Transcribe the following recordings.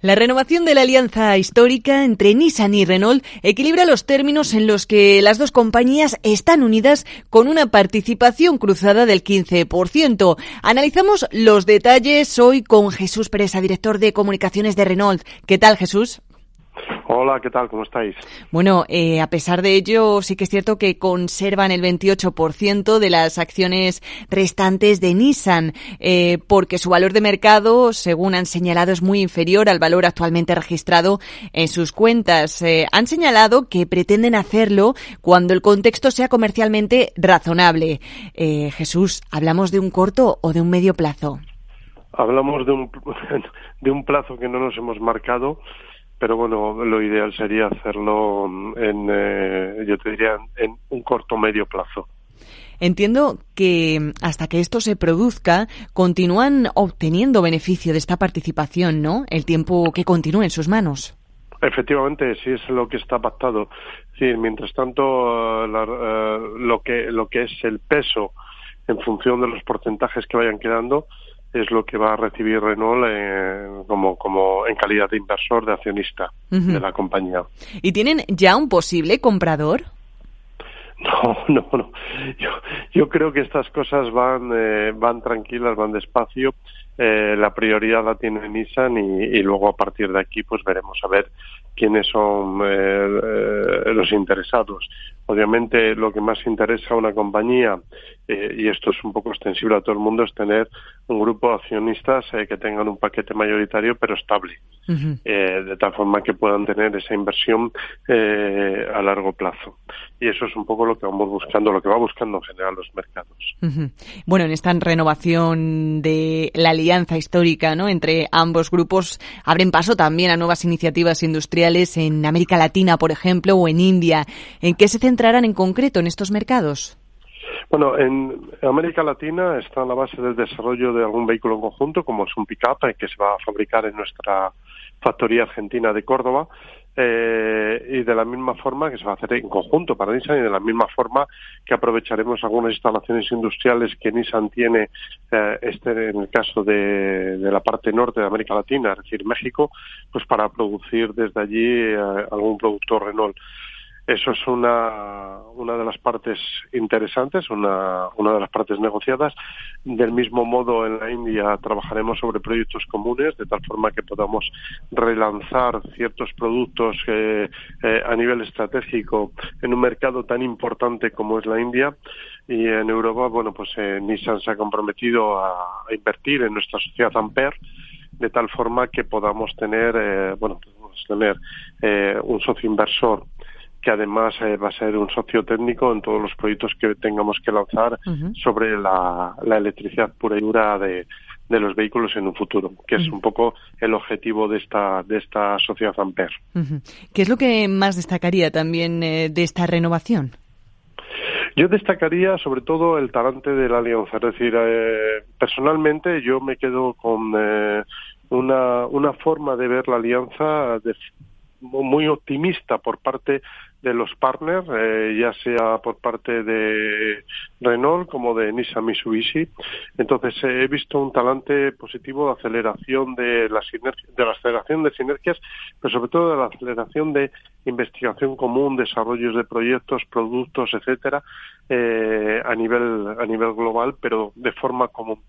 La renovación de la alianza histórica entre Nissan y Renault equilibra los términos en los que las dos compañías están unidas con una participación cruzada del 15%. Analizamos los detalles hoy con Jesús Pereza, director de comunicaciones de Renault. ¿Qué tal, Jesús? Hola, ¿qué tal? ¿Cómo estáis? Bueno, eh, a pesar de ello, sí que es cierto que conservan el 28% de las acciones restantes de Nissan, eh, porque su valor de mercado, según han señalado, es muy inferior al valor actualmente registrado en sus cuentas. Eh, han señalado que pretenden hacerlo cuando el contexto sea comercialmente razonable. Jesús, ¿hablamos de un corto o de un medio plazo? Hablamos de un, de un plazo que no nos hemos marcado pero bueno, lo ideal sería hacerlo en, eh, yo te diría, en un corto medio plazo. Entiendo que hasta que esto se produzca, continúan obteniendo beneficio de esta participación, ¿no? El tiempo que continúe en sus manos. Efectivamente, sí es lo que está pactado. Sí, mientras tanto, eh, eh, lo que lo que es el peso en función de los porcentajes que vayan quedando, es lo que va a recibir Renault eh, como, como en calidad de inversor, de accionista de la compañía. ¿Y tienen ya un posible comprador? No, no, no. Yo, yo creo que estas cosas van, eh, van tranquilas, van despacio. Eh, la prioridad la tiene Nissan y, y, luego a partir de aquí pues veremos a ver quiénes son los interesados. Obviamente lo que más interesa a una compañía, eh, y esto es un poco extensible a todo el mundo, es tener un grupo de accionistas eh, que tengan un paquete mayoritario pero estable, eh, de tal forma que puedan tener esa inversión a largo plazo. Y eso es un poco lo que vamos buscando, lo que va buscando en general los mercados. Bueno, en esta renovación de la alianza histórica ¿no? entre ambos grupos abren paso también a nuevas iniciativas industriales en América Latina, por ejemplo, o en India. ¿En qué se entrarán en concreto en estos mercados? Bueno, en América Latina está la base del desarrollo de algún vehículo en conjunto, como es un pick-up eh, que se va a fabricar en nuestra factoría argentina de Córdoba, eh, y de la misma forma que se va a hacer en conjunto para Nissan y de la misma forma que aprovecharemos algunas instalaciones industriales que Nissan tiene, eh, este en el caso de, la parte norte de América Latina, es decir, México, pues para producir desde allí algún producto Renault. Eso es una, una de las partes interesantes, una, una de las partes negociadas. Del mismo modo, en la India trabajaremos sobre proyectos comunes, de tal forma que podamos relanzar ciertos productos eh, eh, a nivel estratégico en un mercado tan importante como es la India. Y en Europa, bueno, pues eh, Nissan se ha comprometido a, invertir en nuestra sociedad Ampere, de tal forma que podamos tener, bueno, podemos tener un socio inversor que además eh, va a ser un socio técnico en todos los proyectos que tengamos que lanzar sobre la, electricidad pura y dura de, los vehículos en un futuro, que es un poco el objetivo de esta, de esta sociedad Ampere. ¿Qué es lo que más destacaría también eh, de esta renovación? Yo destacaría sobre todo el talante de la alianza, es decir, eh, personalmente yo me quedo con una, una forma de ver la alianza de, muy optimista por parte de los partners, eh, ya sea por parte de Renault como de Nissan Mitsubishi. Entonces eh, he visto un talante positivo de aceleración de la de la aceleración de sinergias, pero sobre todo de la aceleración de investigación común, desarrollos de proyectos, productos, etcétera, eh, a nivel a nivel global, pero de forma común.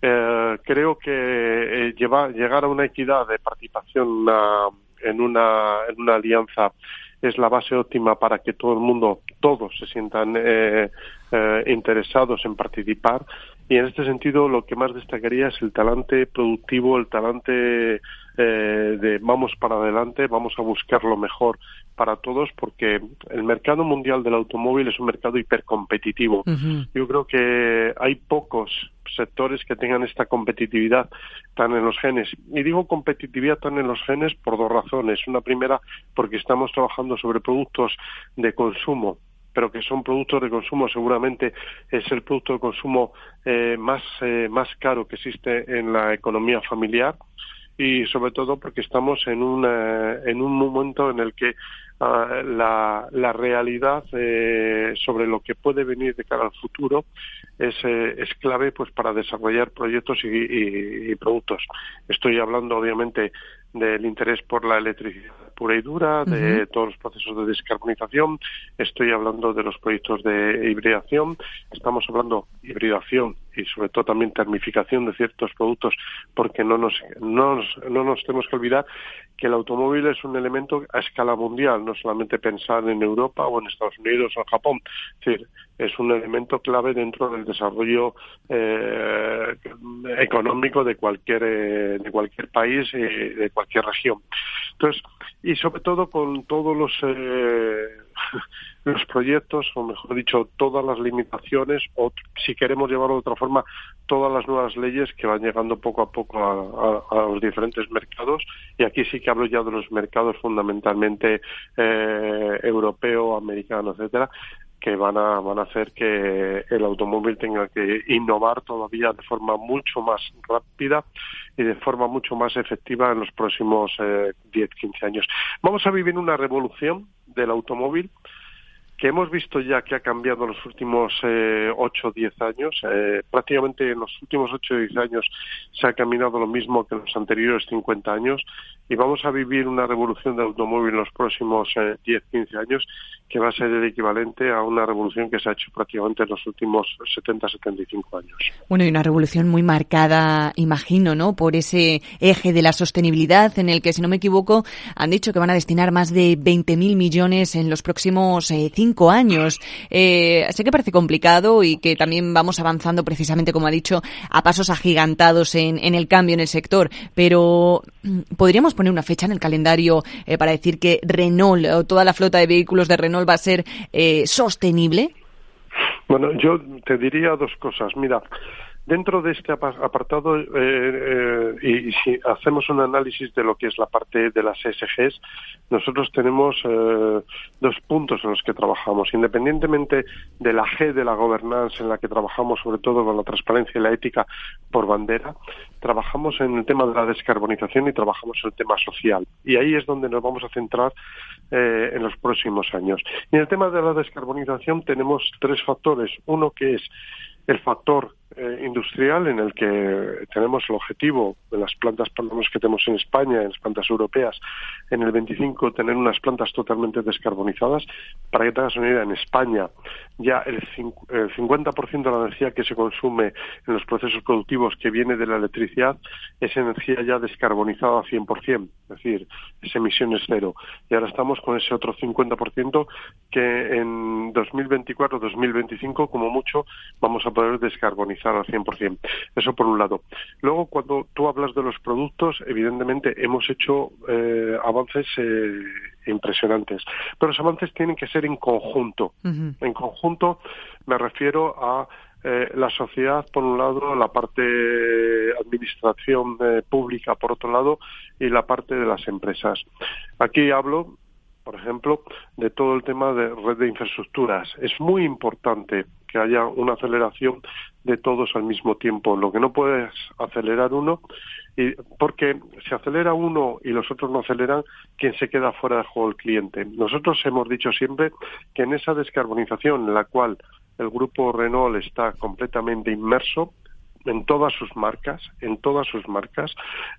creo que llegar a una equidad de participación en una en una alianza es la base óptima para que todo el mundo, todos se sientan eh, eh, interesados en participar. Y en este sentido, lo que más destacaría es el talante productivo, el talante eh, de vamos para adelante, vamos a buscar lo mejor para todos, porque el mercado mundial del automóvil es un mercado hipercompetitivo. Yo creo que hay pocos sectores que tengan esta competitividad tan en los genes. Y digo competitividad tan en los genes por dos razones. Una primera, porque estamos trabajando sobre productos de consumo pero que son productos de consumo, seguramente es el producto de consumo eh, más, eh, más caro que existe en la economía familiar y sobre todo porque estamos en un, en un momento en el que ah, la, la, realidad eh, sobre lo que puede venir de cara al futuro es, eh, es clave pues para desarrollar proyectos y, productos. Estoy hablando obviamente del interés por la electricidad pura y dura, de todos los procesos de descarbonización. Estoy hablando de los proyectos de hibridación. Estamos hablando de hibridación y sobre todo también termificación de ciertos productos, porque no nos, no nos, no nos tenemos que olvidar que el automóvil es un elemento a escala mundial, no solamente pensar en Europa o en Estados Unidos o en Japón. Es decir, es un elemento clave dentro del desarrollo eh, económico de cualquier eh, de cualquier país y de cualquier región. Entonces, y sobre todo con todos los eh, los proyectos, o mejor dicho, todas las limitaciones, o si queremos llevarlo de otra forma, todas las nuevas leyes que van llegando poco a poco a, los diferentes mercados. Y aquí sí que hablo ya de los mercados fundamentalmente eh, europeo, americano, etcétera, que van a, van a hacer que el automóvil tenga que innovar todavía de forma mucho más rápida y de forma mucho más efectiva en los próximos eh, 10, 15 años. Vamos a vivir una revolución del automóvil que hemos visto ya que ha cambiado en los últimos eh, 8 o 10 años. Eh, prácticamente en los últimos 8 o 10 años se ha caminado lo mismo que en los anteriores 50 años y vamos a vivir una revolución del automóvil en los próximos eh, 10, 15 años que va a ser el equivalente a una revolución que se ha hecho prácticamente en los últimos 70, 75 años. Bueno, y una revolución muy marcada, imagino, ¿no? Por ese eje de la sostenibilidad en el que, si no me equivoco, han dicho que van a destinar más de 20.000 millones en los próximos eh, cinco años. Eh, sé que parece complicado y que también vamos avanzando precisamente, como ha dicho, a pasos agigantados en, en el cambio en el sector, pero mm, podríamos poner una fecha en el calendario eh, para decir que Renault o toda la flota de vehículos de Renault va a ser eh, sostenible? Bueno, yo te diría dos cosas. Mira, Dentro de este apartado, eh, eh, y, si hacemos un análisis de lo que es la parte de las SGs, nosotros tenemos eh, dos puntos en los que trabajamos. Independientemente de la G de la gobernanza, en la que trabajamos sobre todo con la transparencia y la ética por bandera, trabajamos en el tema de la descarbonización y trabajamos en el tema social. Y ahí es donde nos vamos a centrar en los próximos años. Y en el tema de la descarbonización tenemos tres factores. Uno que es el factor eh, industrial en el que tenemos el objetivo de las plantas que tenemos en España, en las plantas europeas, en el 25 tener unas plantas totalmente descarbonizadas. Para que te hagas una idea, en España ya el, el 50% de la energía que se consume en los procesos productivos que viene de la electricidad es energía ya descarbonizada a 100%, es decir, es emisiones cero. Y ahora estamos con ese otro 50% que en 2024-2025, como mucho, vamos a poder descarbonizar al 100%. Eso por un lado. Luego, cuando tú hablas de los productos, evidentemente hemos hecho eh, avances eh, impresionantes, pero los avances tienen que ser en conjunto. En conjunto me refiero a eh, la sociedad, por un lado, la parte administración pública, por otro lado, y la parte de las empresas. Aquí hablo por ejemplo, de todo el tema de red de infraestructuras. Es muy importante que haya una aceleración de todos al mismo tiempo. Lo que no puedes acelerar uno, y, porque si acelera uno y los otros no aceleran, quien se queda fuera del juego el cliente. Nosotros hemos dicho siempre que en esa descarbonización en la cual el grupo Renault está completamente inmerso, en todas sus marcas, en todas sus marcas,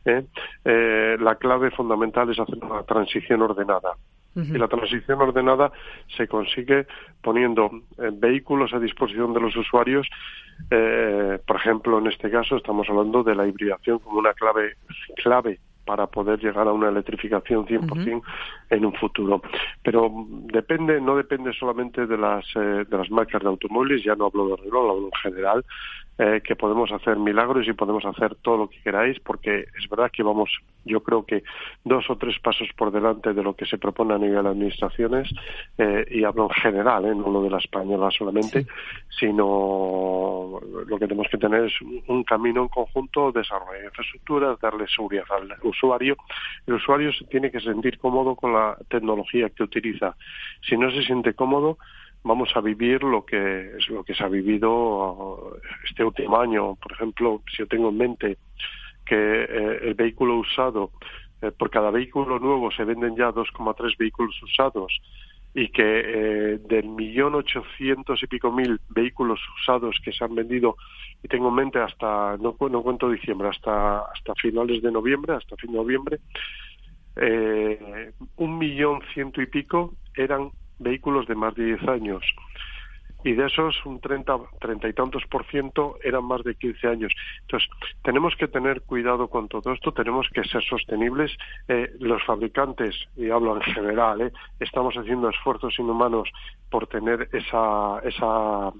eh, eh, la clave fundamental es hacer una transición ordenada. Y la transición ordenada se consigue poniendo eh, vehículos a disposición de los usuarios. Eh, por ejemplo, en este caso estamos hablando de la hibridación como una clave clave para poder llegar a una electrificación 100% en un futuro. Pero depende, no depende solamente de las, eh, de las marcas de automóviles, ya no hablo de Renault, hablo en general, eh, que podemos hacer milagros y podemos hacer todo lo que queráis, porque es verdad que vamos, yo creo que dos o tres pasos por delante de lo que se propone a nivel de administraciones, eh, y hablo en general, eh, no lo de la española solamente, sino lo que tenemos que tener es un camino en conjunto, desarrollar infraestructuras, darle seguridad al usuario. El usuario se tiene que sentir cómodo con la tecnología que utiliza. Si no se siente cómodo, vamos a vivir lo que es lo que se ha vivido este último año. Por ejemplo, si yo tengo en mente que eh, el vehículo usado, eh, por cada vehículo nuevo se venden ya 2,3 vehículos usados y que eh, del millón ochocientos y pico mil vehículos usados que se han vendido y tengo en mente hasta no, no cuento diciembre hasta hasta finales de noviembre hasta fin de noviembre un millón ciento y pico eran vehículos de más de diez años y de esos un 30, treinta y tantos por ciento eran más de 15 años. Entonces, tenemos que tener cuidado con todo esto, tenemos que ser sostenibles. Eh, los fabricantes, y hablo en general, eh, estamos haciendo esfuerzos inhumanos por tener esa, esa,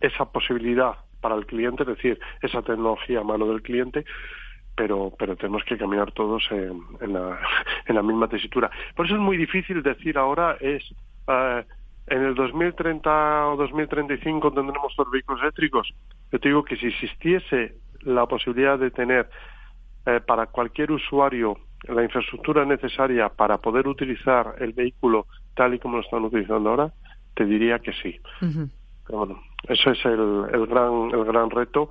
esa posibilidad para el cliente, es decir, esa tecnología a mano del cliente, pero, pero tenemos que caminar todos en, en, la, en la misma tesitura. Por eso es muy difícil decir ahora es... Eh, en el 2030 o 2035 tendremos los vehículos eléctricos. Yo te digo que si existiese la posibilidad de tener eh, para cualquier usuario la infraestructura necesaria para poder utilizar el vehículo tal y como lo están utilizando ahora, te diría que sí. Pero bueno, eso es el, el, gran, el gran reto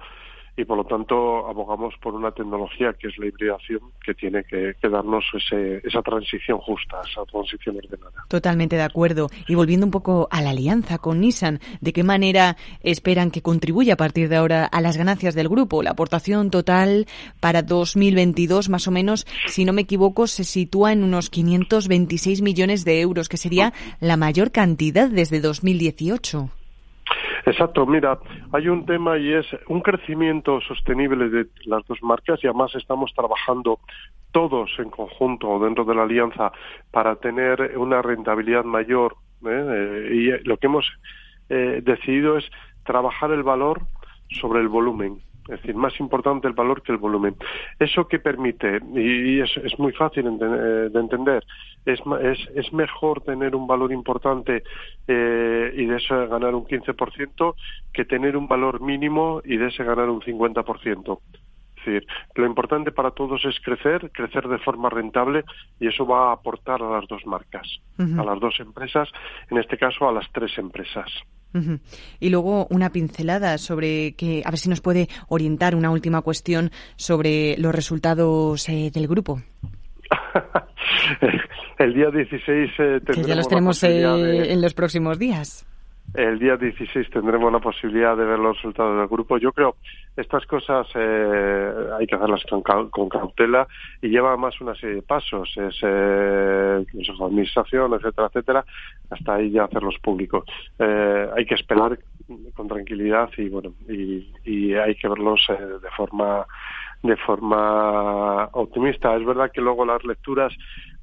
y por lo tanto abogamos por una tecnología que es la hibridación que tiene que, darnos esa transición justa, esa transición ordenada. Totalmente de acuerdo. Y volviendo un poco a la alianza con Nissan, ¿de qué manera esperan que contribuya a partir de ahora a las ganancias del grupo? La aportación total para 2022, más o menos, si no me equivoco, se sitúa en unos 526 millones de euros, que sería la mayor cantidad desde 2018. Exacto, mira, hay un tema y es un crecimiento sostenible de las dos marcas y además estamos trabajando todos en conjunto dentro de la alianza para tener una rentabilidad mayor ¿eh? Eh, y lo que hemos eh, decidido es trabajar el valor sobre el volumen es decir, más importante el valor que el volumen. ¿Eso que permite? Y, es, es, muy fácil eh, de entender. Es, es, es, mejor tener un valor importante eh, y de eso ganar un 15% que tener un valor mínimo y de ese ganar un 50%. Es decir, lo importante para todos es crecer, crecer de forma rentable y eso va a aportar a las dos marcas, a las dos empresas, en este caso a las tres empresas. Y luego una pincelada sobre que, a ver si nos puede orientar una última cuestión sobre los resultados eh, del grupo. el día 16 eh, que ya los tenemos eh, en los próximos días. El día 16 tendremos la posibilidad de ver los resultados del grupo. Yo creo estas cosas eh, hay que hacerlas con, con, cautela y lleva más una serie de pasos. Es eh, Consejo de Administración, etcétera, etcétera, hasta ahí ya hacerlos públicos. Eh, hay que esperar con tranquilidad y bueno y, y hay que verlos eh, de forma de forma optimista. Es verdad que luego las lecturas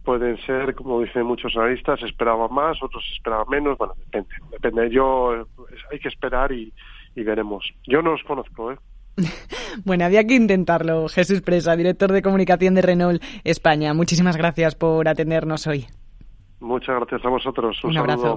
pueden ser, como dicen muchos analistas, esperaban más, otros esperaban menos, bueno, depende, depende. Yo, hay que esperar y, veremos. Yo no os conozco, ¿eh? bueno, había que intentarlo. Jesús Presa, director de comunicación de Renault España. Muchísimas gracias por atendernos hoy. Muchas gracias a vosotros. Un, abrazo.